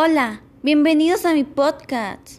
Hola, bienvenidos a mi podcast.